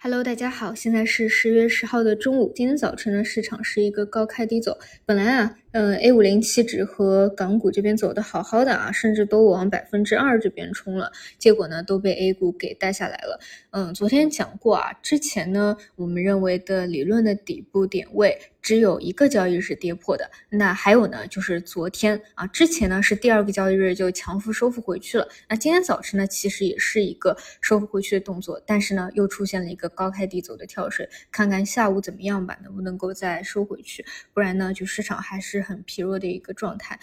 Hello，大家好，现在是十月十号的中午。今天早晨呢，市场是一个高开低走。本来啊，嗯，A 五零期指和港股这边走的好好的啊，甚至都往百分之二这边冲了，结果呢，都被 A 股给带下来了。嗯，昨天讲过啊，之前呢，我们认为的理论的底部点位。只有一个交易日是跌破的，那还有呢，就是昨天啊，之前呢是第二个交易日就强幅收复回去了。那今天早晨呢，其实也是一个收复回去的动作，但是呢，又出现了一个高开低走的跳水，看看下午怎么样吧，能不能够再收回去？不然呢，就市场还是很疲弱的一个状态。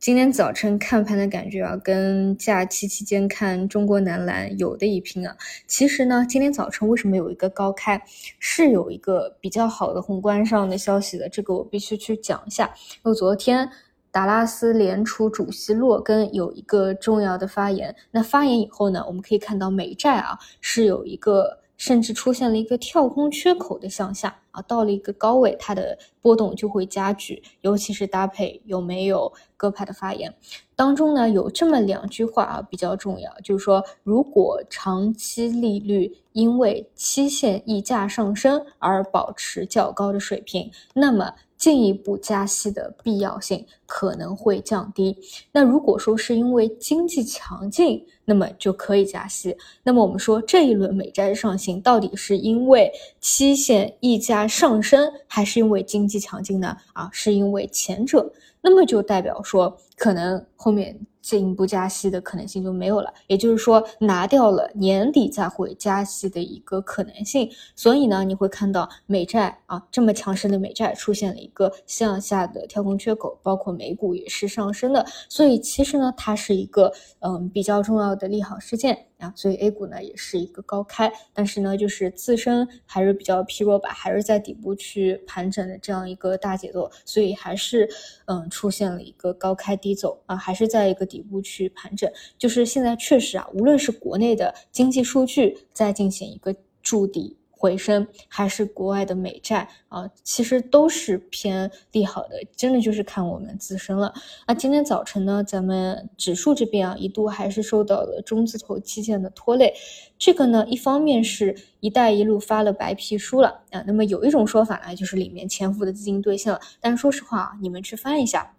今天早晨看盘的感觉啊，跟假期期间看中国男篮有的一拼啊。其实呢，今天早晨为什么有一个高开，是有一个比较好的宏观上的消息的，这个我必须去讲一下。因为昨天达拉斯联储主席洛根有一个重要的发言，那发言以后呢，我们可以看到美债啊是有一个。甚至出现了一个跳空缺口的向下啊，到了一个高位，它的波动就会加剧，尤其是搭配有没有鸽派的发言当中呢，有这么两句话啊比较重要，就是说，如果长期利率因为期限溢价上升而保持较高的水平，那么。进一步加息的必要性可能会降低。那如果说是因为经济强劲，那么就可以加息。那么我们说这一轮美债上行到底是因为期限溢价上升，还是因为经济强劲呢？啊，是因为前者。那么就代表说，可能后面。进一步加息的可能性就没有了，也就是说拿掉了年底再会加息的一个可能性，所以呢，你会看到美债啊这么强势的美债出现了一个向下的跳空缺口，包括美股也是上升的，所以其实呢，它是一个嗯比较重要的利好事件。啊，所以 A 股呢也是一个高开，但是呢就是自身还是比较疲弱吧，还是在底部去盘整的这样一个大节奏，所以还是嗯出现了一个高开低走啊，还是在一个底部去盘整。就是现在确实啊，无论是国内的经济数据在进行一个筑底。回升还是国外的美债啊，其实都是偏利好的，真的就是看我们自身了。那今天早晨呢，咱们指数这边啊，一度还是受到了中字头基建的拖累。这个呢，一方面是一带一路发了白皮书了啊，那么有一种说法呢，就是里面潜伏的资金兑现了。但是说实话啊，你们去翻一下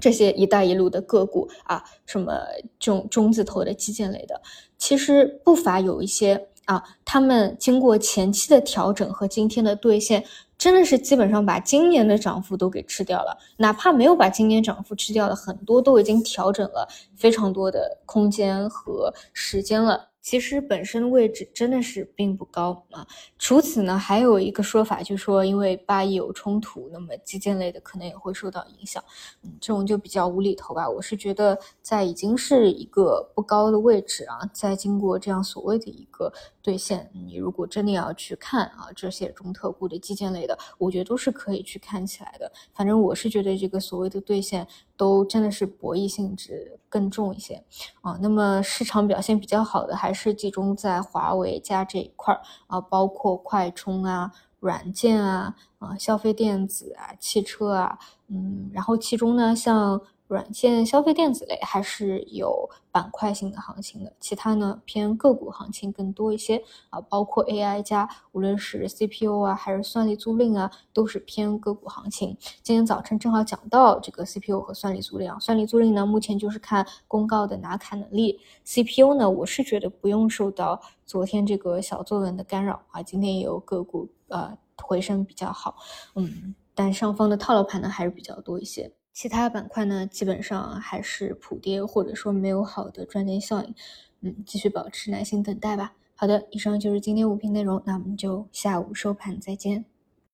这些一带一路的个股啊，什么中中字头的基建类的，其实不乏有一些。啊，他们经过前期的调整和今天的兑现，真的是基本上把今年的涨幅都给吃掉了。哪怕没有把今年涨幅吃掉的，很多都已经调整了非常多的空间和时间了。其实本身的位置真的是并不高啊。除此呢，还有一个说法，就是说因为巴以有冲突，那么基建类的可能也会受到影响。嗯，这种就比较无厘头吧。我是觉得在已经是一个不高的位置啊，在经过这样所谓的一个兑现，你如果真的要去看啊这些中特估的基建类的，我觉得都是可以去看起来的。反正我是觉得这个所谓的兑现都真的是博弈性质更重一些啊。那么市场表现比较好的还。是集中在华为加这一块儿啊，包括快充啊、软件啊、啊消费电子啊、汽车啊，嗯，然后其中呢，像。软件、消费电子类还是有板块性的行情的，其他呢偏个股行情更多一些啊，包括 AI 加，无论是 CPU 啊还是算力租赁啊，都是偏个股行情。今天早晨正好讲到这个 CPU 和算力租赁啊，算力租赁呢目前就是看公告的拿卡能力，CPU 呢我是觉得不用受到昨天这个小作文的干扰啊，今天也有个股呃回升比较好，嗯，但上方的套牢盘呢还是比较多一些。其他板块呢，基本上还是普跌，或者说没有好的赚钱效应，嗯，继续保持耐心等待吧。好的，以上就是今天五评内容，那我们就下午收盘再见。